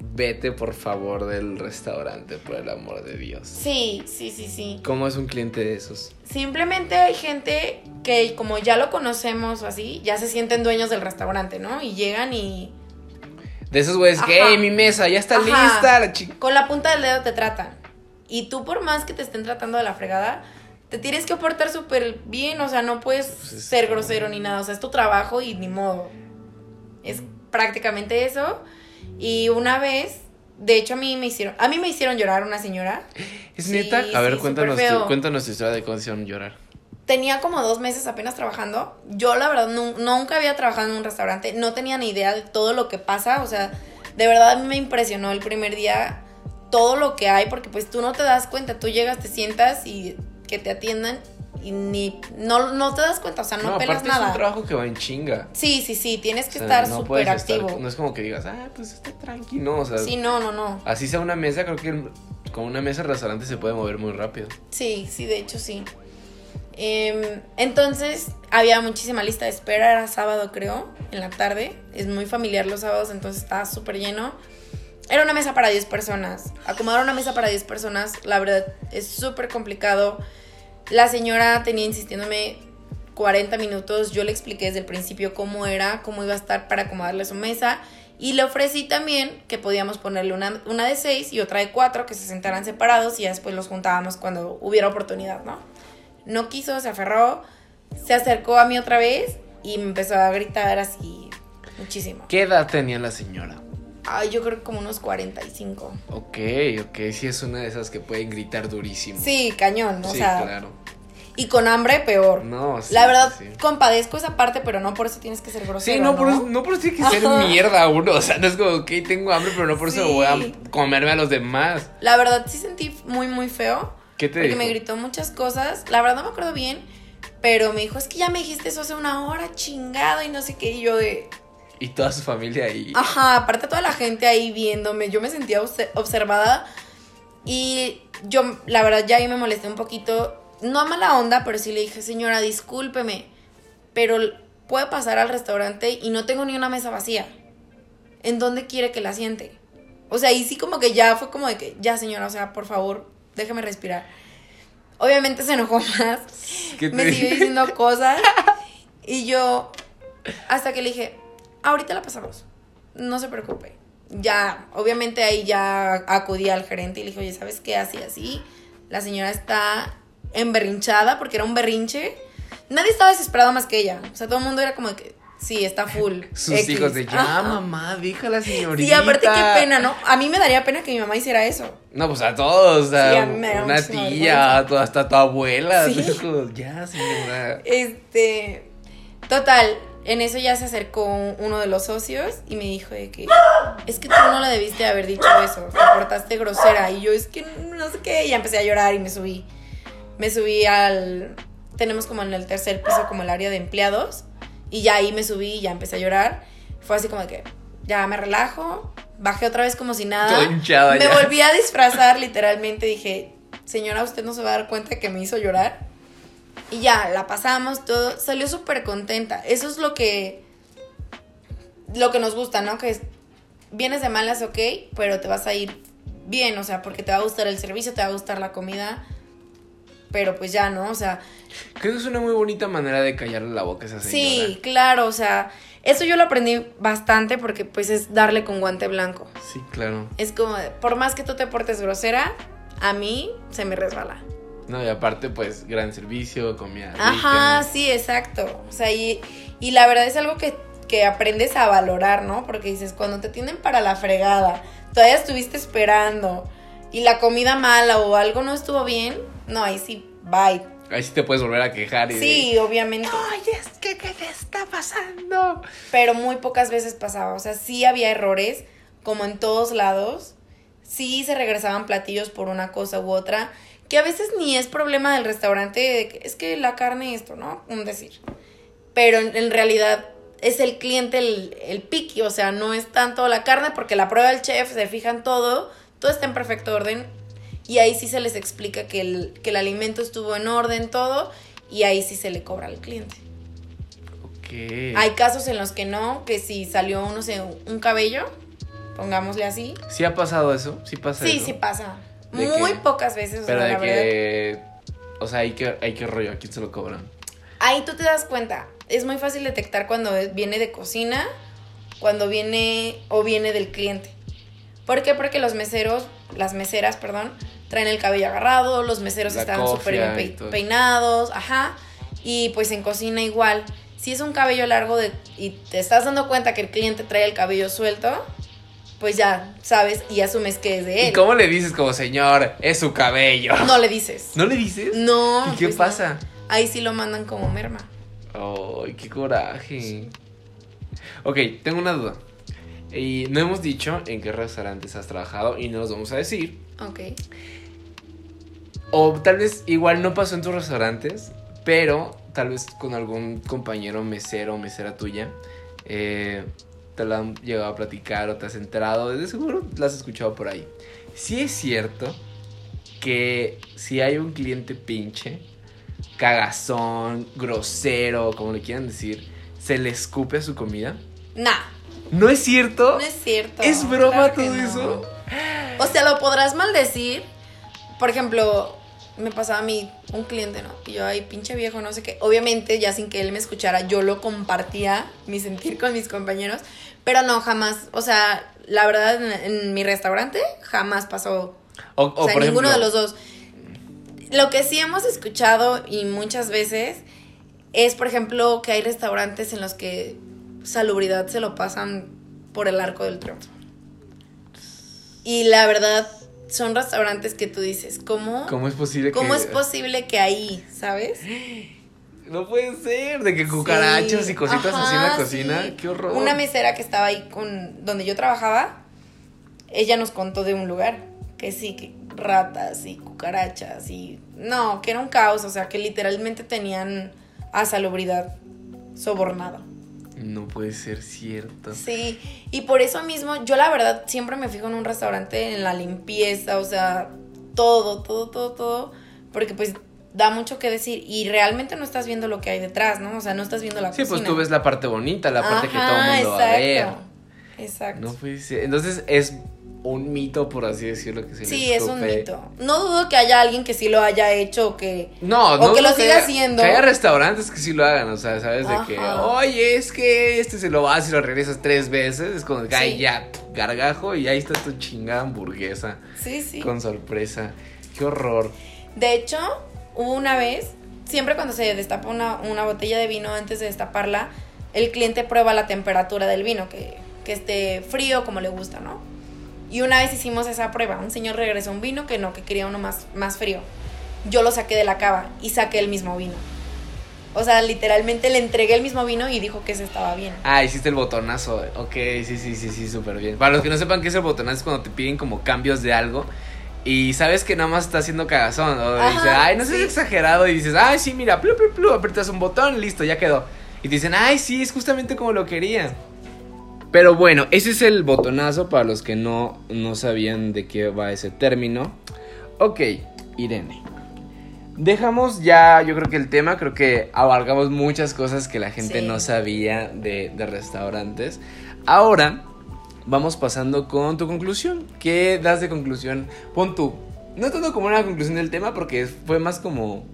Vete por favor del restaurante, por el amor de Dios. Sí, sí, sí, sí. ¿Cómo es un cliente de esos? Simplemente hay gente que como ya lo conocemos o así, ya se sienten dueños del restaurante, ¿no? Y llegan y De esos güeyes que, hey, mi mesa ya está Ajá. lista, la chica. con la punta del dedo te tratan. Y tú por más que te estén tratando de la fregada, te tienes que portar súper bien, o sea, no puedes Pues es- ser grosero ni nada, o sea, es tu trabajo y ni modo. Es prácticamente eso. Y una vez, de hecho a mí me hicieron, a mí me hicieron llorar una señora. ¿Es Sí, neta? A ver, sí, cuéntanos, tu, cuéntanos tu historia de cómo hicieron llorar. Tenía como dos meses apenas trabajando. Yo, la verdad, nu- nunca había trabajado en un restaurante. No tenía ni idea de todo lo que pasa. O sea, de verdad a mí me impresionó el primer día todo lo que hay. Porque pues tú no te das cuenta. Tú llegas, te sientas y que te atiendan y ni... No, no te das cuenta. O sea, no, pelas aparte es un nada. trabajo que va en chinga. Sí, sí, sí. Tienes que O sea, estar no súper puedes estar- activo. no es como que digas, ah, pues está tranquilo, no, o sea, Sí, no, no, no. así sea una mesa, creo que con una mesa de restaurante se puede mover muy rápido. Sí, sí, de hecho sí. Em, entonces había muchísima lista de espera, era sábado creo, en la tarde. Es muy familiar los sábados, entonces estaba súper lleno. Era una mesa para 10 personas. Acomodar una mesa para 10 personas, la verdad, es súper complicado. La señora tenía insistiéndome 40 minutos. Yo le expliqué desde el principio cómo era, cómo iba a estar para acomodarle su mesa. Y le ofrecí también que podíamos ponerle una, una de 6 y otra de 4, que se sentaran separados y ya después los juntábamos cuando hubiera oportunidad, ¿no? No quiso, se aferró, se acercó a mí otra vez y me empezó a gritar así muchísimo. ¿Qué edad tenía la señora? Ay, yo creo que como unos 45. Ok, ok, sí es una de esas que pueden gritar durísimo. Sí, cañón, o Sí, sea, claro. y con hambre peor. No, sí, La verdad, sí. compadezco esa parte, pero no por eso tienes que ser grosero. Sí, no, Por eso, no por eso tiene que ser mierda uno. O sea, no es como, ok, tengo hambre, pero no por eso voy a comerme a los demás. La verdad, sí sentí muy, muy feo. ¿Qué te Porque dijo? me gritó muchas cosas. La verdad no me acuerdo bien. Pero me dijo, es que ya me dijiste eso hace una hora, chingado, y no sé qué. Y yo de. Y toda su familia ahí. Ajá, aparte toda la gente ahí viéndome. Yo me sentía obse- observada. Y yo, la verdad, ya ahí me molesté un poquito. No a mala onda, pero sí le dije, señora, discúlpeme. Pero puede pasar al restaurante y no tengo ni una mesa vacía. ¿En dónde quiere que la siente? O sea, y sí como que ya fue como de que, ya señora, o sea, por favor, déjeme respirar. Obviamente se enojó más. ¿Qué te Me siguió diciendo cosas. Y yo, hasta que le dije, ahorita la pasamos. No se preocupe. Ya, obviamente ahí ya acudí al gerente y le dije, oye, ¿sabes qué? Así, así. La señora está emberrinchada porque era un berrinche. Nadie estaba desesperado más que ella. O sea, todo el mundo era como de que, sí, está full. Sus X". hijos de ya, Ajá. mamá, déjala señorita. Sí, aparte qué pena, ¿no? A mí me daría pena que mi mamá hiciera eso. No, pues a todos, sea, Sí, a mí me una tía, a hasta tu abuela. Sí. ya, señora. Este, total, en eso ya se acercó uno de los socios y me dijo de que es que tú no le debiste haber dicho eso, te portaste grosera y yo es que no sé qué, y ya empecé a llorar y me subí. Me subí al tenemos como en el tercer piso como el área de empleados y ya ahí me subí y ya empecé a llorar. Fue así como de que ya me relajo, bajé otra vez como si nada. Todo hinchada me ya. volví a disfrazar literalmente, dije, "Señora, usted no se va a dar cuenta que me hizo llorar." Y ya, la pasamos, todo. Salió súper contenta. Eso es lo que. Lo que nos gusta, ¿no? Que es. Vienes de malas, ok, pero te vas a ir bien, o sea, porque te va a gustar el servicio, te va a gustar la comida. Pero pues ya, ¿no? O sea, Creo que es una muy bonita manera de callarle la boca a esa señora. sí, claro, o sea, eso yo lo aprendí bastante porque pues es darle con guante blanco. Sí, claro. Es como, por más que tú te portes grosera, a mí se me resbala. No, y aparte, pues, gran servicio, comida Ajá, sí, exacto. O sea, y, y la verdad es algo que, que aprendes a valorar, ¿no? Porque dices, cuando te tienen para la fregada, todavía estuviste esperando y la comida mala o algo no estuvo bien, no, ahí sí, bye. Ahí sí te puedes volver a quejar y de, Sí, obviamente. Ay, es que, ¿qué te está pasando? Pero muy pocas veces pasaba. O sea, sí había errores. como en todos lados, sí se regresaban platillos por una cosa u otra, que a veces ni es problema del restaurante, es que la carne esto, ¿no? Un decir. Pero en, realidad es el cliente el, el piqui, o sea, no es tanto la carne porque la prueba el chef, se fijan todo, todo está en perfecto orden y ahí sí se les explica que el, que el alimento estuvo en orden, todo, y ahí sí se le cobra al cliente. Hay casos en los que no, que si salió, no sé, un cabello, pongámosle así. ¿Sí ha pasado eso? ¿Sí pasa Sí, eso? sí pasa. ¿De Muy pocas veces, o Pero sea, de que... O sea, hay que, hay que rollo, ¿a quién se lo cobran? Ahí tú te das cuenta. Es muy fácil detectar cuando viene de cocina, cuando viene o viene del cliente. ¿Por qué? Porque los meseros, las meseras, perdón, traen el cabello agarrado, los meseros La están súper bien pe- peinados, ajá. Y pues en cocina igual. Si es un cabello largo de, y te estás dando cuenta que el cliente trae el cabello suelto, pues ya sabes y asumes que es de ¿Y él. cómo le dices como, señor, es su cabello? No le dices. ¿No le dices? No. ¿Y qué pues no. pasa? Ahí sí lo mandan como merma. Ay, qué coraje. Ok, tengo una duda. Y no hemos dicho en qué restaurantes has trabajado y no los vamos a decir. Ok. O tal vez igual no pasó en tus restaurantes, pero tal vez con algún compañero mesero o mesera tuya. eh, te lo han llegado a platicar o te has enterado. De seguro lo has escuchado por ahí. Sí es cierto que si hay un cliente pinche, cagazón, grosero, como le quieran decir, se le escupe a su comida. Nah. ¿No es cierto? No es cierto. ¿Es broma Claro todo no. eso? O sea, lo podrás maldecir. Por ejemplo, me pasaba a mí un cliente, ¿no? Y yo, ay, pinche viejo, no sé qué. Obviamente, ya sin que él me escuchara, yo lo compartía, mi sentir con mis compañeros. Pero no, jamás. O sea, la verdad, en, en mi restaurante jamás pasó. O, O, o, sea, por ninguno ejemplo, de los dos. Lo que sí hemos escuchado y muchas veces es, por ejemplo, que hay restaurantes en los que salubridad se lo pasan por el arco del triunfo. Y la verdad, son restaurantes que tú dices, ¿cómo? ¿Cómo es posible ¿Cómo que.? es posible que ahí, sabes? No puede ser, de que cucarachos Sí. y cositas así en la cocina. sí. Qué horror. Una mesera que estaba ahí con donde yo trabajaba, ella nos contó de un lugar que sí, que ratas y cucarachas y no, que era un caos, o sea, que literalmente tenían a salubridad sobornada. No puede ser cierto. Sí, y por eso mismo yo la verdad siempre me fijo en un restaurante en la limpieza, o sea, todo, todo, todo, todo, porque pues da mucho que decir y realmente no estás viendo lo que hay detrás, ¿no? O sea, no estás viendo la Sí, cocina. pues tú ves la parte bonita, la parte que todo el mundo va a ver. exacto, Exacto. No puede ser. Entonces es un mito, por así decirlo, que se sí, es un mito. No dudo que haya alguien que sí lo haya hecho o que... No, O no. que lo siga haya- haciendo. Que haya restaurantes que sí lo hagan, o sea, ¿sabes? De que, oye, es que este se lo vas y lo regresas tres veces. Es como ay, Sí. ya, gargajo, y ahí está tu chingada hamburguesa. Sí, sí. Con sorpresa. Qué horror. De hecho, hubo una vez, siempre cuando se destapa una, una botella de vino antes de destaparla, el cliente prueba la temperatura del vino, que, que esté frío como le gusta, ¿no? Y una vez hicimos esa prueba, un señor regresó un vino que no, que quería uno más, más frío. Yo lo saqué de la cava y saqué el mismo vino. O sea, literalmente le entregué el mismo vino y dijo que ese estaba bien. Ah, hiciste el botonazo. Ok, sí, sí, sí, sí, súper bien. Para los que no sepan qué es el botonazo es cuando te piden como cambios de algo y sabes que nada más está haciendo cagazón. O Ajá, dices, ay, no seas sí. exagerado. Y dices, ay, sí, mira, plu, plu, plu, aprietas un botón, listo, ya quedó. Y te dicen, ay, sí, es justamente como lo quería. Pero bueno, ese es el botonazo para los que no, no sabían de qué va ese término. Ok, Irene. Dejamos ya, yo creo que el tema, creo que abarcamos muchas cosas que la gente Sí. no sabía de, de restaurantes. Ahora vamos pasando con tu conclusión. ¿Qué das de conclusión? Pon tú. No tanto como una conclusión del tema porque fue más como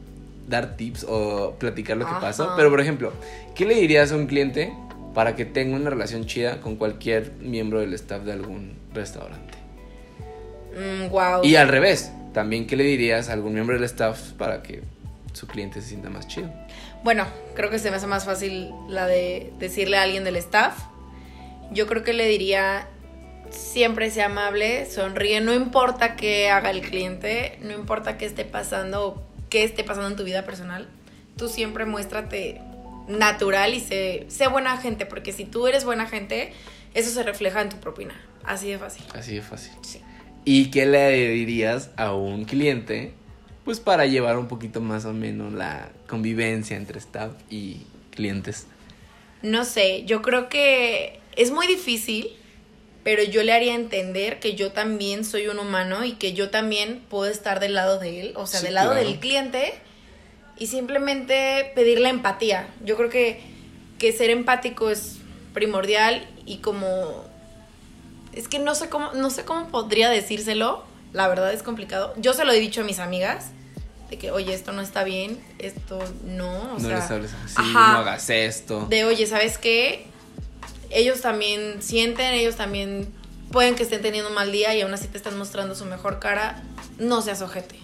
dar tips o platicar lo que Ajá. pasó. Pero por ejemplo, ¿qué le dirías a un cliente para que tenga una relación chida con cualquier miembro del staff de algún restaurante? Mm, wow. Y al revés, también qué le dirías a algún miembro del staff para que su cliente se sienta más chido. Bueno, creo que se me hace más fácil la de decirle a alguien del staff. Yo creo que le diría, siempre sea amable, sonríe, no importa qué haga el cliente, no importa qué esté pasando o qué esté pasando en tu vida personal, tú siempre muéstrate natural y sé, sé buena gente, porque si tú eres buena gente, eso se refleja en tu propina. Así de fácil. Así de fácil. Sí. ¿Y qué le dirías a un cliente? Pues para llevar un poquito más o menos la convivencia entre staff y clientes. No sé, yo creo que es muy difícil, pero yo le haría entender que yo también soy un humano y que yo también puedo estar del lado de él, o sea, Sí, del lado claro. del cliente y simplemente pedirle empatía. Yo creo que, que ser empático es primordial y como es que no sé cómo no sé cómo podría decírselo, la verdad es complicado. Yo se lo he dicho a mis amigas de que, "Oye, esto no está bien, esto no", o no sea, les hables así, ajá. no hagas esto. de oye, ¿sabes qué? Ellos también sienten, ellos también pueden que estén teniendo un mal día y aún así te están mostrando su mejor cara. No seas ojete.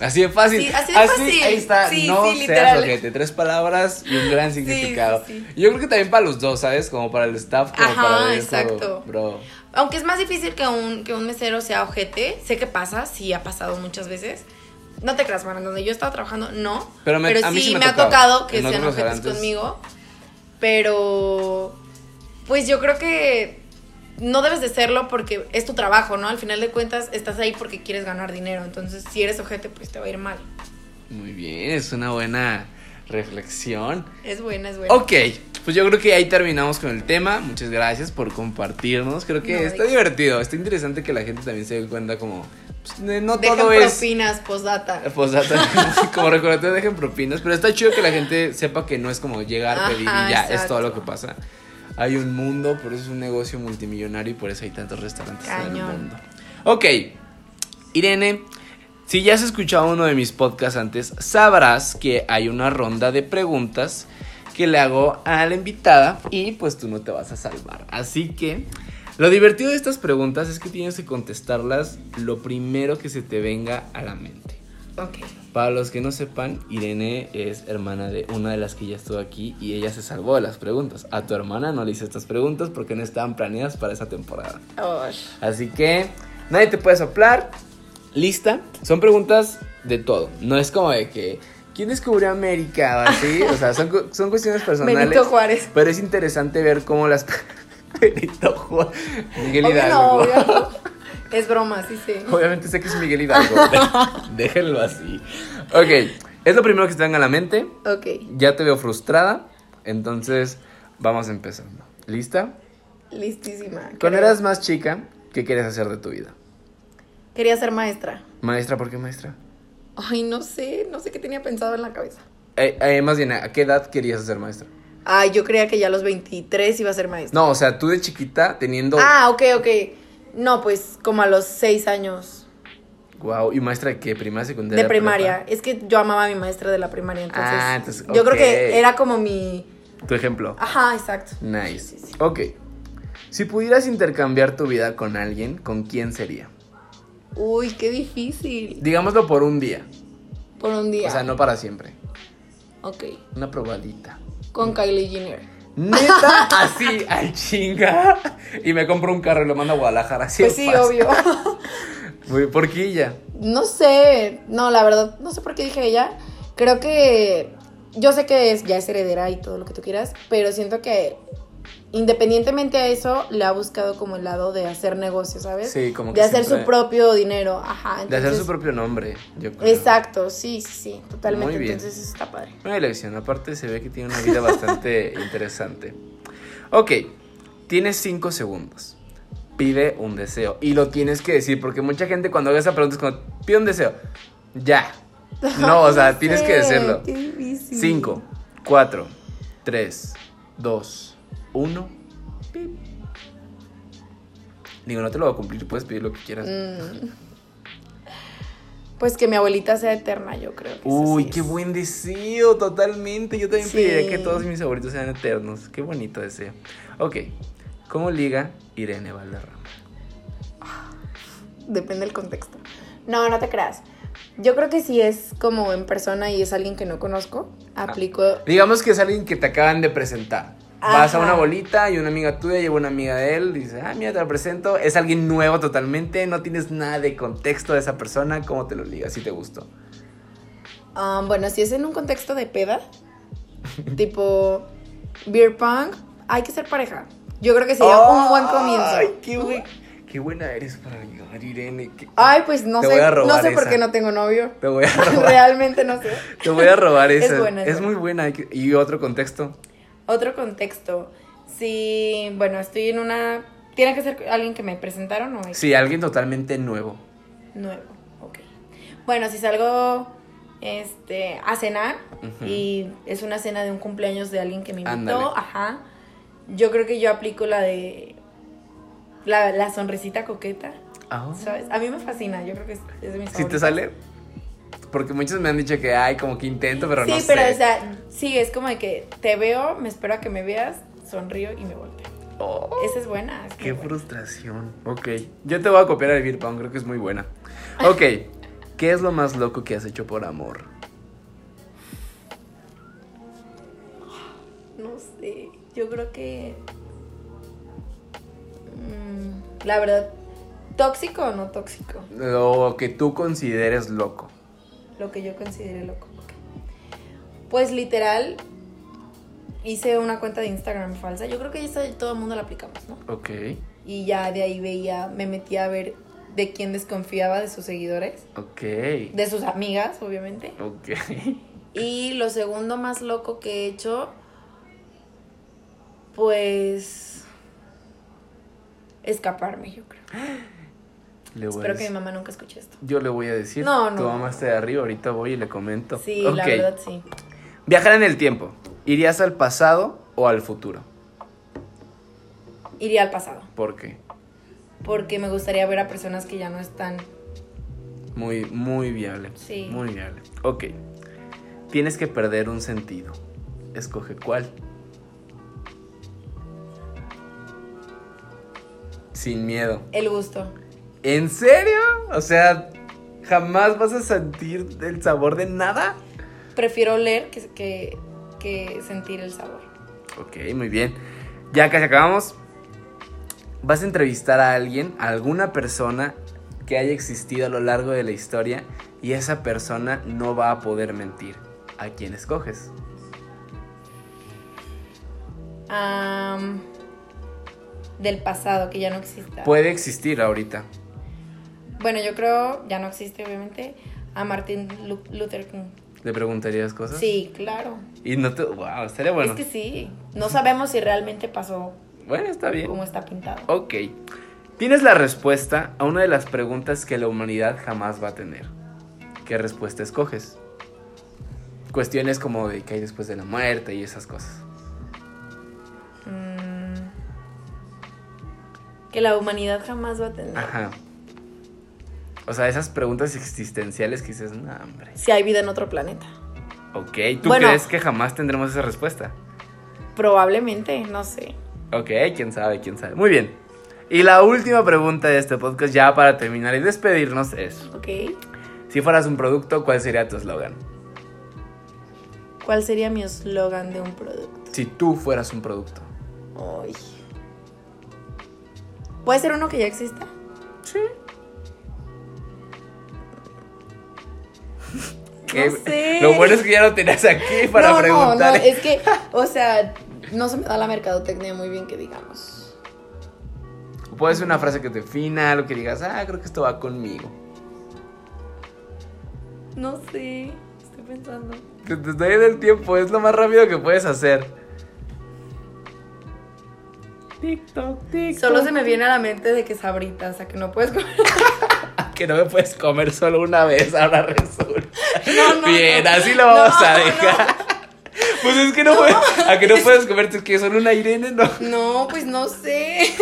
Así de fácil. Sí, así de fácil. Ahí está. Sí, no sí, seas ojete. Tres palabras y un gran significado. Yo creo que también para los dos, ¿sabes? Como para el staff, como Ajá, para el exacto. Bro. Aunque es más difícil que un, que un mesero sea ojete, sé que pasa, sí ha pasado muchas veces. No te creas, man, donde yo estaba trabajando, no. Pero me- a mí sí, me me, ha tocado tocado que sean ojetes conmigo. Pero, pues yo creo que no debes de serlo porque es tu trabajo, ¿no? Al final de cuentas, estás ahí porque quieres ganar dinero. Entonces, si eres ojete, pues te va a ir mal. Muy bien, es una buena reflexión. Es buena, es buena. Ok, pues yo creo que ahí terminamos con el tema. Muchas gracias por compartirnos. Creo que No, está divertido, está interesante que la gente también se dé cuenta como... pues, no Dejen todo es... propinas, postdata. Posdata, como recordatorio dejen propinas, pero está chido que la gente sepa que no es como llegar, pedir y ya, es todo lo que pasa. Hay un mundo, por eso es un negocio multimillonario y por eso hay tantos restaurantes en el mundo. Ok, Irene, si ya has escuchado uno de mis podcasts antes, sabrás que hay una ronda de preguntas que le hago a la invitada y pues tú no te vas a salvar. Así que lo divertido de estas preguntas es que tienes que contestarlas lo primero que se te venga a la mente. Ok. Para los que no sepan, Irene es hermana de una de las que ya estuvo aquí y ella se salvó de las preguntas. A tu hermana no le hice estas preguntas porque no estaban planeadas para esa temporada. Así que nadie te puede soplar. Lista. Son preguntas de todo. No es como de que. ¿Quién descubrió América? O así. O sea, son, son cuestiones personales. Benito Juárez. Pero es interesante ver cómo las. Benito Juárez. Miguel Hidalgo. obvio. Es broma, sí, sí. Obviamente sé que es Miguel Hidalgo. Déjenlo así. Ok. Es lo primero que se te venga a la mente. Ok. Ya te veo frustrada. Entonces, vamos empezando. ¿Lista? Listísima. Cuando creo. eras más chica, ¿qué querías hacer de tu vida? Quería ser maestra. Maestra, ¿por qué maestra? Ay, no sé, no sé qué tenía pensado en la cabeza. Eh, eh, más bien, ¿a qué edad querías ser maestra? Ay, yo creía que ya a los 23 iba a ser maestra. No, o sea, tú de chiquita teniendo. Ah, ok, ok. No, pues como a los 6 años Wow, ¿y maestra de qué? ¿Primaria, secundaria? de primaria. prepa? Es que yo amaba a mi maestra de la primaria, entonces. Ah, entonces, Yo creo que era como mi. Tu ejemplo. Ajá, exacto. Nice. Sí, sí, sí. Ok. Si pudieras intercambiar tu vida con alguien, ¿con quién sería? Uy, qué difícil. Digámoslo por un día. Por un día. O sea, no para siempre. Ok. Una probadita. Con Kylie Jenner. Neta, así, al chinga. Y me compro un carro y lo mando a Guadalajara. Así Pues sí, fácil. obvio. Muy porquilla. No sé, no, la verdad, no sé por qué dije ella. Creo que yo sé que es, ya es heredera y todo lo que tú quieras, pero siento que independientemente a eso, le ha buscado como el lado de hacer negocio, ¿sabes? Sí, como que De hacer siempre- su propio dinero, ajá. De hacer su propio nombre, yo creo. Exacto, sí, sí, sí, totalmente. Muy bien. Entonces eso está padre. Buena elección. Aparte se ve que tiene una vida bastante interesante. Ok, tienes cinco segundos. Pide un deseo. Y lo tienes que decir, porque mucha gente cuando haga esa pregunta es como, pide un deseo. Ya. No, o sea, tienes que decirlo. Qué difícil. 5, 4, 3, 2, 1. Digo, no te lo voy a cumplir, puedes pedir lo que quieras. Mm. Pues que mi abuelita sea eterna, yo creo. que Uy, sí qué es. buen deseo, totalmente. Yo también Sí. pediría que todos mis favoritos sean eternos. Qué bonito deseo. Ok, ¿cómo liga Irene Valderrama? Depende del contexto. No, no te creas. Yo creo que si es como en persona y es alguien que no conozco, aplico. Digamos que es alguien que te acaban de presentar. Vas a una bolita y una amiga tuya lleva una amiga de él, dice, ah, mira, te la presento. Es alguien nuevo totalmente, no tienes nada de contexto de esa persona, ¿cómo te lo ligas? Si te gustó. Ah, bueno, si es en un contexto de peda, tipo beer pong, hay que ser pareja. Yo creo que sería un buen comienzo. Ay, qué buen. Qué buena eres para ligar, Irene. qué- Ay, pues no Te sé. voy a robar no sé por qué no tengo novio. Te voy a robar. Realmente no sé. Te voy a robar Es esa. buena, es muy buena. Y otro contexto. Otro contexto. Si, bueno, estoy en una. ¿Tiene que ser alguien que me presentaron o Sí, alguien totalmente nuevo. nuevo? Ok. Bueno, si salgo este, a cenar y es una cena de un cumpleaños de alguien que me invitó, Ándale. ajá. Yo creo que yo aplico la de. La, la sonrisita coqueta. Ah. ¿Sabes? A mí me fascina, yo creo que es, es de mis ¿Sí te favoritas. sale? Porque muchos me han dicho que hay como que intento, pero sí, no pero sé. o sea, sí, es como de que te veo, me espero a que me veas, sonrío y me volteo. Oh, Esa es buena. es qué buena. frustración. Ok. Yo te voy a copiar el beer pong, creo que es muy buena. Ok. ¿Qué es lo más loco que has hecho por amor? No sé, yo creo que... mm, la verdad, ¿tóxico o no tóxico? Lo que tú consideres loco. Lo que yo considere loco. Pues literal, hice una cuenta de Instagram falsa. Yo creo que esa todo el mundo la aplicamos, ¿no? Ok. Y ya de ahí veía, me metía a ver de quién desconfiaba de sus seguidores. Ok. De sus amigas, obviamente. Ok. Y lo segundo más loco que he hecho, pues escaparme, yo creo. Le voy a Espero que mi mamá nunca escuche esto. Yo le voy a decir. No, no. Tu mamá está de arriba, ahorita voy y le comento. Sí, la verdad sí. Viajar en el tiempo. ¿Irías al pasado o al futuro? Iría al pasado, ¿Por qué? porque me gustaría ver a personas que ya no están. Muy, muy viable. Sí. Muy viable. Ok. Tienes que perder un sentido. Escoge cuál. Sin miedo. El gusto. ¿En serio? O sea, jamás vas a sentir el sabor de nada. Prefiero oler que, que, que sentir el sabor. Ok, muy bien. Ya casi acabamos. Vas a entrevistar a alguien, a alguna persona que haya existido a lo largo de la historia y esa persona no va a poder mentir. ¿A quién escoges? Am, del pasado, que ya no exista. Puede existir ahorita. Bueno, yo creo, ya no existe obviamente, a Martin Lu- Luther King. ¿Le preguntarías cosas? Sí, claro. Y no te... Wow, estaría bueno. Es que sí. No sabemos si realmente pasó Bueno, está bien. como está pintado. Ok. Tienes la respuesta a una de las preguntas que la humanidad jamás va a tener. ¿Qué respuesta escoges? Cuestiones como de qué hay después de la muerte y esas cosas. Mm, que la humanidad jamás va a tener. Ajá. O sea, esas preguntas existenciales que dices, no, hombre. Si hay vida en otro planeta. Ok, ¿tú Bueno. crees que jamás tendremos esa respuesta? Probablemente, no sé. Ok, quién sabe, quién sabe. Muy bien. Y la última pregunta de este podcast, ya para terminar y despedirnos, es: ¿Ok? si fueras un producto, ¿cuál sería tu eslogan? ¿Cuál sería mi eslogan de un producto? Si tú fueras un producto. Ay. ¿Puede ser uno que ya exista? Sí. Que- sé. Lo bueno es que ya lo tenías aquí para no, preguntar. no, no, es que, o sea, no se me da la mercadotecnia muy bien que digamos. Puede ser una frase que te defina, algo que digas, ah, creo que esto va conmigo. No sé, estoy pensando. Que te estoy del tiempo, es lo más rápido que puedes hacer. TikTok, TikTok. Solo se me viene a la mente de que sabritas, o sea, que no puedes comer. Que no me puedes comer solo una vez, ahora resulta. No, no, Bien, no. así lo vamos a dejar. Pues es que no, puedes, a que no puedes comerte que solo una Irene, no. No, pues no sé.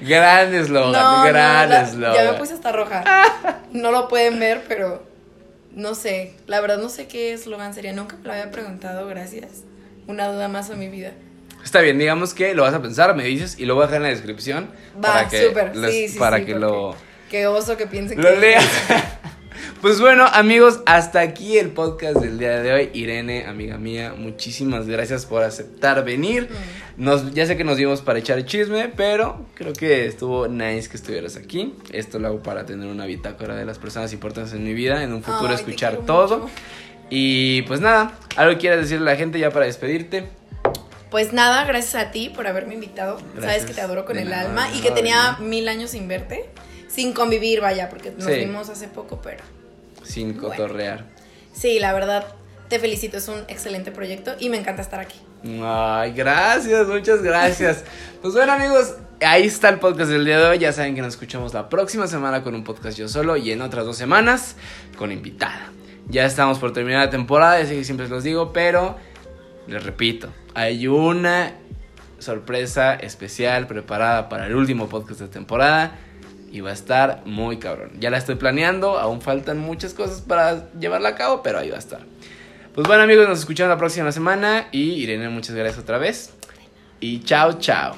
Gran eslogan, gran eslogan. ya me puse hasta roja. No lo pueden ver, pero no sé. La verdad no sé qué eslogan sería. Nunca me lo había preguntado, gracias. Una duda más en mi vida. Está bien, digamos que lo vas a pensar, me dices y lo voy a dejar en la descripción Va, para que, les- Sí, sí, para sí, que lo, Qué oso que piensen lo que. leas. Pues bueno, amigos, hasta aquí el podcast del día de hoy. Irene, amiga mía, muchísimas gracias por aceptar venir. Mm. Nos, ya sé que nos dimos para echar chisme, pero creo que estuvo nice que estuvieras aquí. Esto lo hago para tener una bitácora de las personas importantes en mi vida, en un futuro Ay, escuchar todo. mucho. Y pues nada, algo que quieras decirle a la gente ya para despedirte. Pues nada, gracias a ti por haberme invitado. Sabes que te adoro con el nada, alma y que tenía mil años sin verte. Sin convivir, vaya, porque nos Sí. vimos hace poco, pero Sin Bueno. cotorrear. sí, la verdad, te felicito. Es un excelente proyecto y me encanta estar aquí. Ay, gracias, muchas gracias. Pues bueno, amigos, ahí está el podcast del día de hoy. Ya saben que nos escuchamos la próxima semana con un podcast yo solo y en otras dos semanas con invitada. Ya estamos por terminar la temporada, ya sé que siempre los digo, pero les repito, hay una sorpresa especial preparada para el último podcast de temporada y va a estar muy cabrón. Ya la estoy planeando, aún faltan muchas cosas para llevarla a cabo, pero ahí va a estar. Pues bueno amigos, nos escuchamos la próxima semana y Irene, muchas gracias otra vez. Y chao, chao.